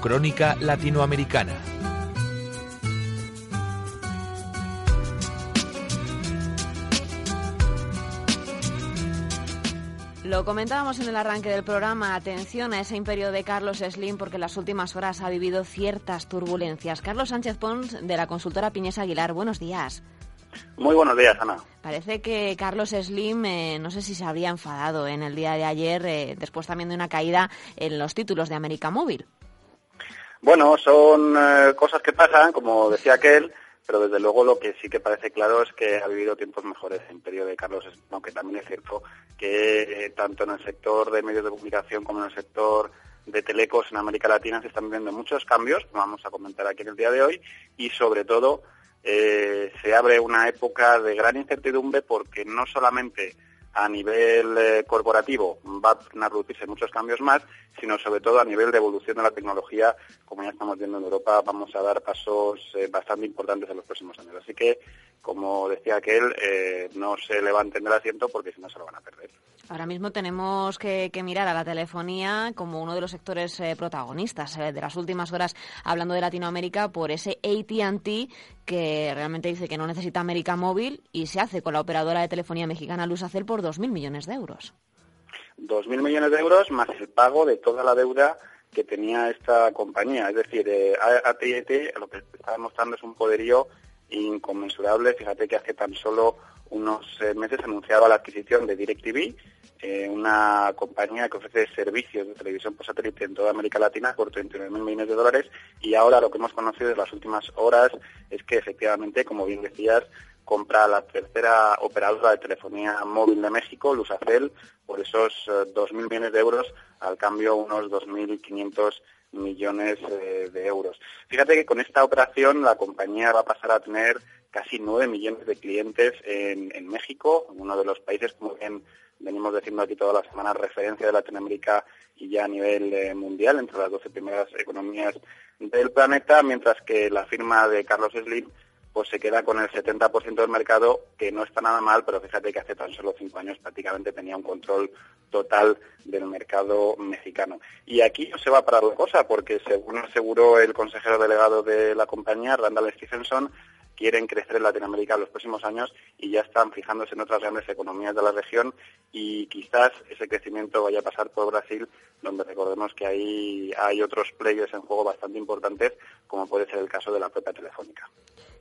Crónica Latinoamericana. Lo comentábamos en el arranque del programa. Atención a ese imperio de Carlos Slim porque en las últimas horas ha vivido ciertas turbulencias. Carlos Sánchez Pons de la consultora Piñez Aguilar. Buenos días. Muy buenos días, Ana. Parece que Carlos Slim, eh, no sé si se habría enfadado en el día de ayer, eh, después también de una caída en los títulos de América Móvil. Bueno, son eh, cosas que pasan, como decía aquel, pero desde luego lo que sí que parece claro es que ha vivido tiempos mejores el imperio de Carlos aunque también es cierto que tanto en el sector de medios de comunicación como en el sector de telecos en América Latina se están viendo muchos cambios, vamos a comentar aquí en el día de hoy, y sobre todo eh, se abre una época de gran incertidumbre porque no solamente a nivel eh, corporativo va a producirse muchos cambios más, sino sobre todo a nivel de evolución de la tecnología, como ya estamos viendo en Europa, vamos a dar pasos eh, bastante importantes en los próximos años. Así que, como decía aquel, no se levanten del asiento porque si no se lo van a perder. Ahora mismo tenemos que, mirar a la telefonía como uno de los sectores protagonistas de las últimas horas, hablando de Latinoamérica, por ese ATT que realmente dice que no necesita América Móvil y se hace con la operadora de telefonía mexicana Lusacel por 2.000 millones de euros. 2.000 millones de euros más el pago de toda la deuda que tenía esta compañía. Es decir, eh, AT&T lo que está demostrando es un poderío inconmensurable. Fíjate que hace tan solo unos eh, meses anunciaba la adquisición de DirecTV, eh, una compañía que ofrece servicios de televisión por satélite en toda América Latina por 39.000 millones de dólares y ahora lo que hemos conocido en las últimas horas es que efectivamente, como bien decías, compra la tercera operadora de telefonía móvil de México, Lusacel, por esos 2.000 eh, millones de euros, al cambio unos 2.500 millones eh, de euros. Fíjate que con esta operación la compañía va a pasar a tener casi 9 millones de clientes en, en México, uno de los países, como bien venimos diciendo aquí todas las semanas, referencia de Latinoamérica y ya a nivel eh, mundial, entre las 12 primeras economías del planeta, mientras que la firma de Carlos Slim pues se queda con el 70% del mercado, que no está nada mal, pero fíjate que hace tan solo cinco años prácticamente tenía un control total del mercado mexicano. Y aquí no se va a parar la cosa, porque según aseguró el consejero delegado de la compañía, Randall Stephenson, quieren crecer en Latinoamérica en los próximos años y ya están fijándose en otras grandes economías de la región y quizás ese crecimiento vaya a pasar por Brasil, donde recordemos que ahí hay otros players en juego bastante importantes, como puede ser el caso de la propia Telefónica.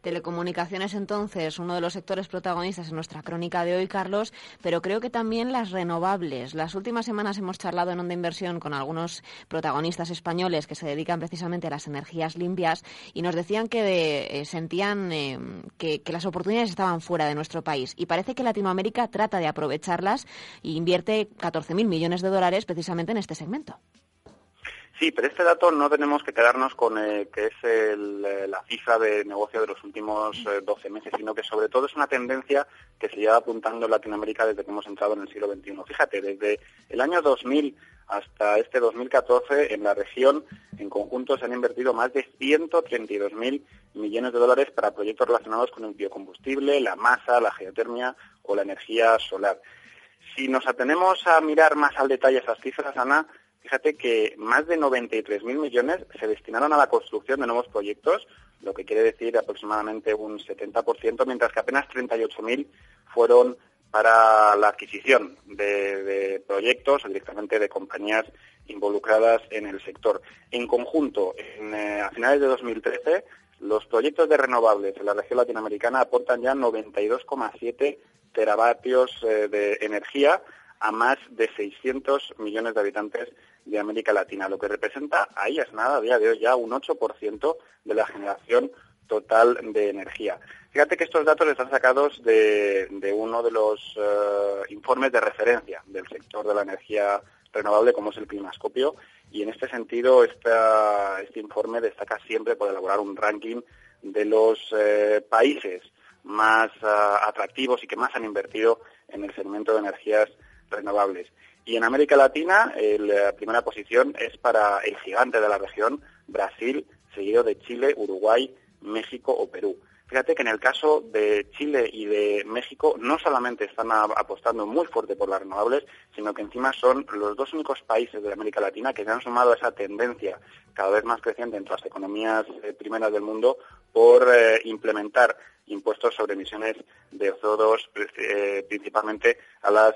Telecomunicaciones, entonces, uno de los sectores protagonistas en nuestra crónica de hoy, Carlos, pero creo que también las renovables. Las últimas semanas hemos charlado en Onda Inversión con algunos protagonistas españoles que se dedican precisamente a las energías limpias y nos decían que eh, sentían eh, que, que, las oportunidades estaban fuera de nuestro país. Y parece que Latinoamérica trata de aprovecharlas e invierte 14.000 millones de dólares precisamente en este segmento. Sí, pero este dato no tenemos que quedarnos con eh, que es eh, la cifra de negocio de los últimos 12 eh, meses, sino que sobre todo es una tendencia que se lleva apuntando en Latinoamérica desde que hemos entrado en el siglo XXI. Fíjate, desde el año 2000 hasta este 2014 en la región en conjunto se han invertido más de 132.000 millones de dólares para proyectos relacionados con el biocombustible, la masa, la geotermia o la energía solar. Si nos atenemos a mirar más al detalle esas cifras, Ana, Fíjate que más de 93.000 millones se destinaron a la construcción de nuevos proyectos, lo que quiere decir aproximadamente un 70%, mientras que apenas 38.000 fueron para la adquisición de, proyectos o directamente de compañías involucradas en el sector. En conjunto, eh, a finales de 2013, los proyectos de renovables en la región latinoamericana aportan ya 92,7 teravatios eh, de energía a más de 600 millones de habitantes de América Latina, lo que representa, ahí es nada, a día de hoy ya un 8% de la generación total de energía. Fíjate que estos datos están sacados de, uno de los eh, informes de referencia del sector de la energía renovable, como es el Climascopio, y en este sentido este informe destaca siempre por elaborar un ranking de los eh, países más eh, atractivos y que más han invertido en el segmento de energías renovables. Y en América Latina, la primera posición es para el gigante de la región, Brasil, seguido de Chile, Uruguay, México o Perú. Fíjate que en el caso de Chile y de México no solamente están apostando muy fuerte por las renovables, sino que encima son los dos únicos países de América Latina que se han sumado a esa tendencia cada vez más creciente entre las economías eh, primeras del mundo por eh, implementar impuestos sobre emisiones de CO2, eh, principalmente a las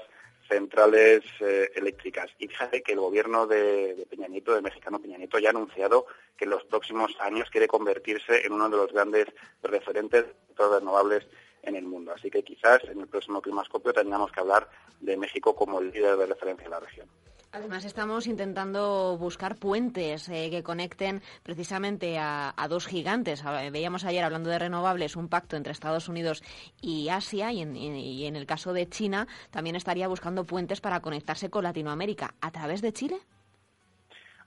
centrales eh, eléctricas. Y fíjate que el gobierno de, Peña Nieto, mexicano Peña Nieto, ya ha anunciado que en los próximos años quiere convertirse en uno de los grandes referentes de renovables en el mundo. Así que quizás en el próximo climascopio tengamos que hablar de México como líder de referencia en la región. Además, estamos intentando buscar puentes eh, que conecten precisamente a, dos gigantes. Veíamos ayer, hablando de renovables, un pacto entre Estados Unidos y Asia, y en, el caso de China también estaría buscando puentes para conectarse con Latinoamérica. ¿A través de Chile?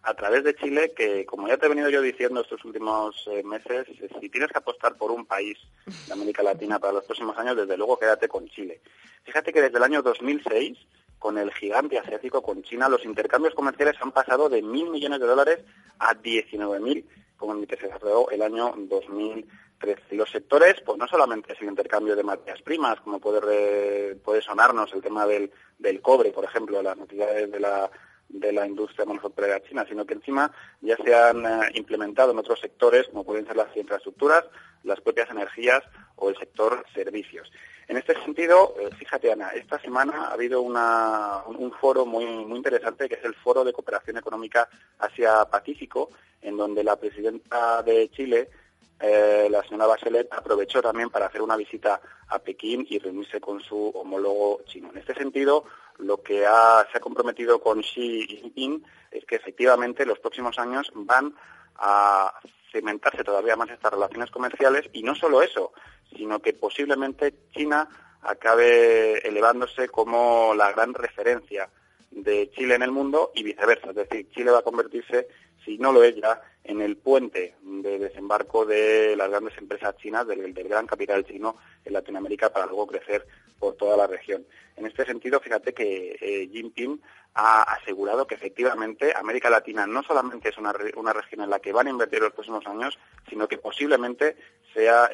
a través de Chile, que como ya te he venido yo diciendo estos últimos eh, meses, eh, si tienes que apostar por un país de América Latina para los próximos años, desde luego quédate con Chile. Fíjate que desde el año 2006 con el gigante asiático, con China, los intercambios comerciales han pasado de mil millones de dólares a 19.000, como el que se cerró el año 2013. Y los sectores, pues no solamente es el intercambio de materias primas, como puede, puede sonarnos el tema del, del cobre, por ejemplo, las necesidades de la de la industria manufacturera china, sino que encima ya se han eh, implementado en otros sectores, como pueden ser las infraestructuras, las propias energías o el sector servicios. En este sentido, eh, fíjate Ana, esta semana ha habido un foro muy, muy interesante que es el Foro de Cooperación Económica Asia-Pacífico, en donde la presidenta de Chile, eh, la señora Bachelet, aprovechó también para hacer una visita a Pekín y reunirse con su homólogo chino. En este sentido, lo que se ha comprometido con Xi Jinping es que efectivamente los próximos años van a cimentarse todavía más estas relaciones comerciales y no solo eso, sino que posiblemente China acabe elevándose como la gran referencia de Chile en el mundo y viceversa. Es decir, Chile va a convertirse, si no lo es ya, en el puente de desembarco de las grandes empresas chinas, del, gran capital chino en Latinoamérica para luego crecer por toda la región. En este sentido, fíjate que eh, Jinping ha asegurado que efectivamente América Latina no solamente es una, región en la que van a invertir los próximos años, sino que posiblemente sea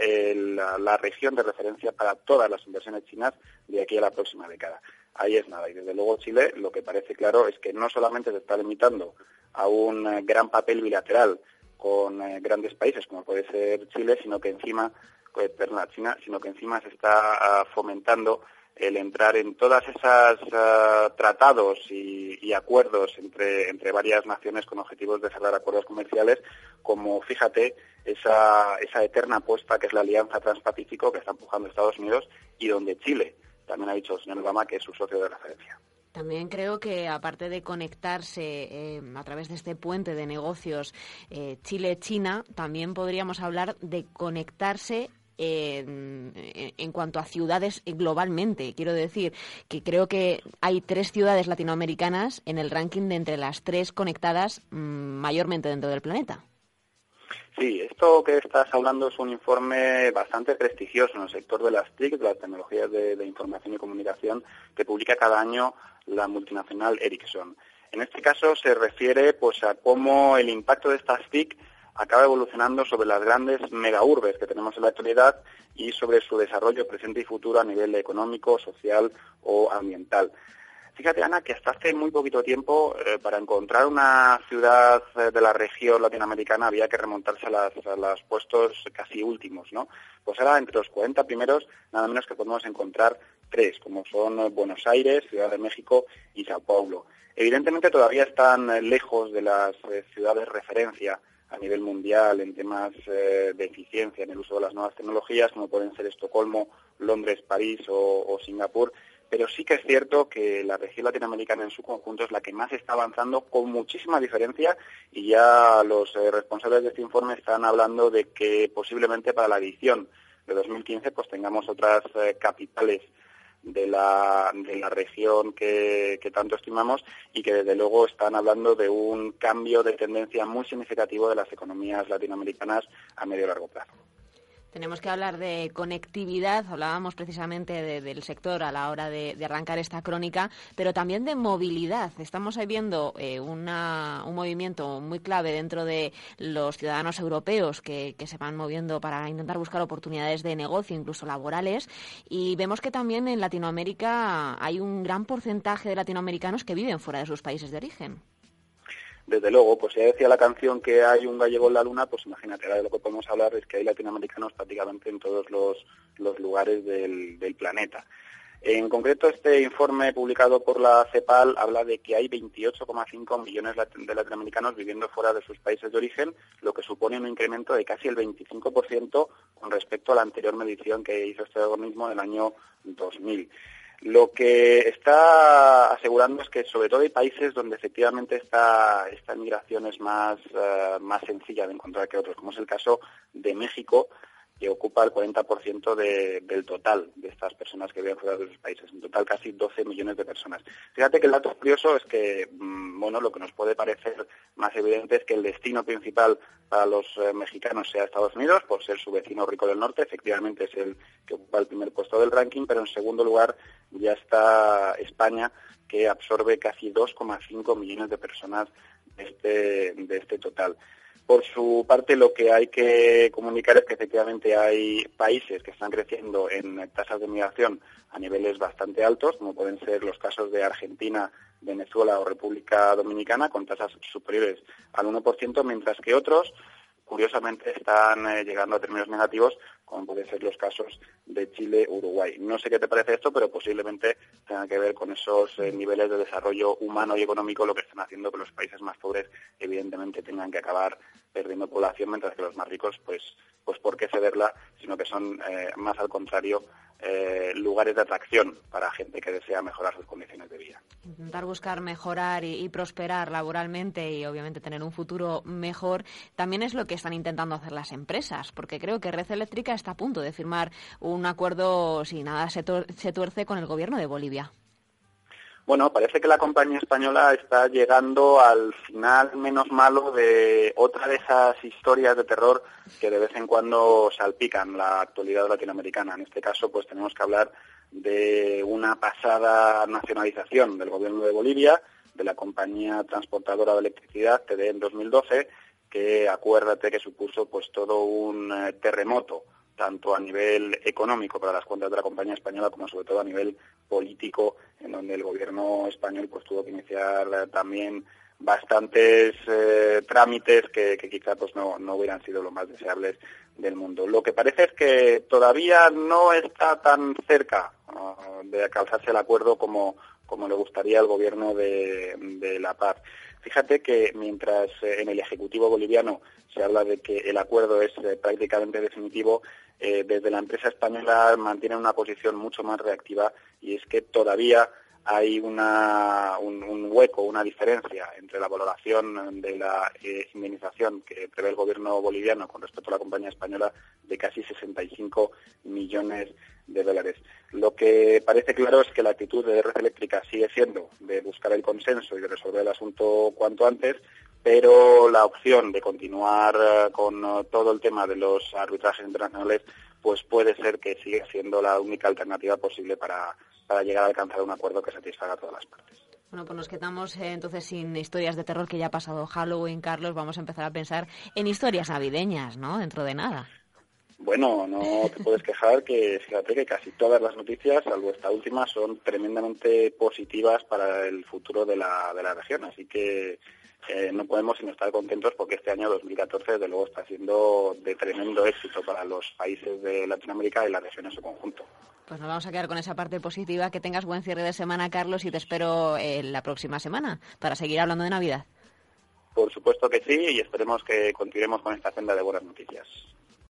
la región de referencia para todas las inversiones chinas de aquí a la próxima década ahí es nada. Y desde luego Chile lo que parece claro es que no solamente se está limitando a un eh, gran papel bilateral con eh, grandes países como puede ser Chile, sino que encima, eh, perdón, China, sino que encima se está ah, fomentando el entrar en todas esas ah, tratados y, acuerdos entre, entre varias naciones con objetivos de cerrar acuerdos comerciales, como fíjate esa, esa eterna apuesta que es la Alianza Transpacífico que está empujando Estados Unidos y donde Chile también ha dicho el señor Obama que es su socio de referencia. También creo que aparte de conectarse eh, a través de este puente de negocios eh, Chile-China, también podríamos hablar de conectarse en, en, cuanto a ciudades globalmente. Quiero decir que creo que hay tres ciudades latinoamericanas en el ranking de entre las tres conectadas mm, mayormente dentro del planeta. Sí, esto que estás hablando es un informe bastante prestigioso en el sector de las TIC, de las tecnologías de, información y comunicación, que publica cada año la multinacional Ericsson. En este caso se refiere pues, a cómo el impacto de estas TIC acaba evolucionando sobre las grandes megaurbes que tenemos en la actualidad y sobre su desarrollo presente y futuro a nivel económico, social o ambiental. Fíjate, Ana, que hasta hace muy poquito tiempo, eh, para encontrar una ciudad eh, de la región latinoamericana había que remontarse a, los puestos casi últimos, ¿no? Pues ahora, entre los 40 primeros, nada menos que podemos encontrar tres, como son eh, Buenos Aires, Ciudad de México y Sao Paulo. Evidentemente todavía están lejos de las ciudades referencia a nivel mundial en temas de eficiencia en el uso de las nuevas tecnologías, como pueden ser Estocolmo, Londres, París o Singapur, pero sí que es cierto que la región latinoamericana en su conjunto es la que más está avanzando con muchísima diferencia y ya los eh, responsables de este informe están hablando de que posiblemente para la edición de 2015 pues tengamos otras eh, capitales de la, de la región que, que, tanto estimamos y que desde luego están hablando de un cambio de tendencia muy significativo de las economías latinoamericanas a medio y largo plazo. Tenemos que hablar de conectividad, hablábamos precisamente del sector a la hora de, arrancar esta crónica, pero también de movilidad. Estamos viendo eh, un movimiento muy clave dentro de los ciudadanos europeos que, se van moviendo para intentar buscar oportunidades de negocio, incluso laborales, y vemos que también en Latinoamérica hay un gran porcentaje de latinoamericanos que viven fuera de sus países de origen desde luego, pues ya decía la canción que hay un gallego en la luna, pues imagínate, ahora de lo que podemos hablar es que hay latinoamericanos prácticamente en todos los, lugares del, planeta. En concreto, este informe publicado por la CEPAL habla de que hay 28,5 millones de latinoamericanos viviendo fuera de sus países de origen, lo que supone un incremento de casi el 25% con respecto a la anterior medición que hizo este organismo en el año 2000. Lo que está asegurando es que sobre todo hay países donde efectivamente esta, esta migración es más, eh, más sencilla de encontrar que otros, como es el caso de México, que ocupa el 40% del total de estas personas que viven fuera de sus países, en total casi 12 millones de personas. Fíjate que el dato curioso es que, mm, bueno, lo que nos puede parecer más evidente es que el destino principal para los eh, mexicanos sea Estados Unidos, por ser su vecino rico del norte, efectivamente es el que ocupa el primer puesto del ranking, pero en segundo lugar ya está España, que absorbe casi 2,5 millones de personas de este, de este total. Por su parte, lo que hay que comunicar es que efectivamente hay países que están creciendo en tasas de migración a niveles bastante altos, como pueden ser los casos de Argentina, Venezuela o República Dominicana, con tasas superiores al 1%, mientras que otros curiosamente están eh, llegando a términos negativos, como pueden ser los casos de Chile, Uruguay. No sé qué te parece esto, pero posiblemente tenga que ver con esos eh, niveles de desarrollo humano y económico, lo que están haciendo que los países más pobres, evidentemente, tengan que acabar perdiendo población, mientras que los más ricos, pues, pues ¿por qué cederla? Sino que son eh, más al contrario eh, lugares de atracción para gente que desea mejorar sus condiciones de vida. Intentar buscar mejorar y, prosperar laboralmente y obviamente tener un futuro mejor también es lo que están intentando hacer las empresas, porque creo que Red Eléctrica está a punto de firmar un acuerdo, si nada se tuerce, con el gobierno de Bolivia. Bueno, parece que la compañía española está llegando al final menos malo de otra de esas historias de terror que de vez en cuando salpican la actualidad latinoamericana. En este caso, pues tenemos que hablar de una pasada nacionalización del gobierno de Bolivia, de la compañía transportadora de electricidad, TD en 2012, que acuérdate que supuso pues todo un eh, terremoto tanto a nivel económico para las cuentas de la compañía española como sobre todo a nivel político, en donde el gobierno español pues tuvo que iniciar eh, también bastantes eh, trámites que, quizá pues no, no hubieran sido lo más deseables del mundo. Lo que parece es que todavía no está tan cerca ah, de alcanzarse el acuerdo como, como le gustaría al gobierno de La Paz. Fíjate que mientras eh, en el Ejecutivo boliviano se habla de que el acuerdo es prácticamente definitivo, eh, desde la empresa española mantiene una posición mucho más reactiva y es que todavía hay una, un, hueco, una diferencia entre la valoración de la eh, indemnización que prevé el gobierno boliviano con respecto a la compañía española de casi 65 millones de dólares. Lo que parece claro es que la actitud de Red Eléctrica sigue siendo de buscar el consenso y de resolver el asunto cuanto antes, pero la opción de continuar eh, con todo el tema de los arbitrajes internacionales pues puede ser que siga siendo la única alternativa posible para, llegar a alcanzar un acuerdo que satisfaga a todas las partes. Bueno, pues nos quedamos eh, entonces sin historias de terror que ya ha pasado Halloween, Carlos. Vamos a empezar a pensar en historias navideñas, ¿no? Dentro de nada. Bueno, no te puedes quejar que fíjate que casi todas las noticias, salvo esta última, son tremendamente positivas para el futuro de la, de la región. Así que eh, no podemos sino estar contentos porque este año 2014 desde luego está siendo de tremendo éxito para los países de Latinoamérica y la región en su conjunto. Pues nos vamos a quedar con esa parte positiva. Que tengas buen cierre de semana, Carlos, y te espero eh, la próxima semana para seguir hablando de Navidad. Por supuesto que sí, y esperemos que continuemos con esta senda de buenas noticias.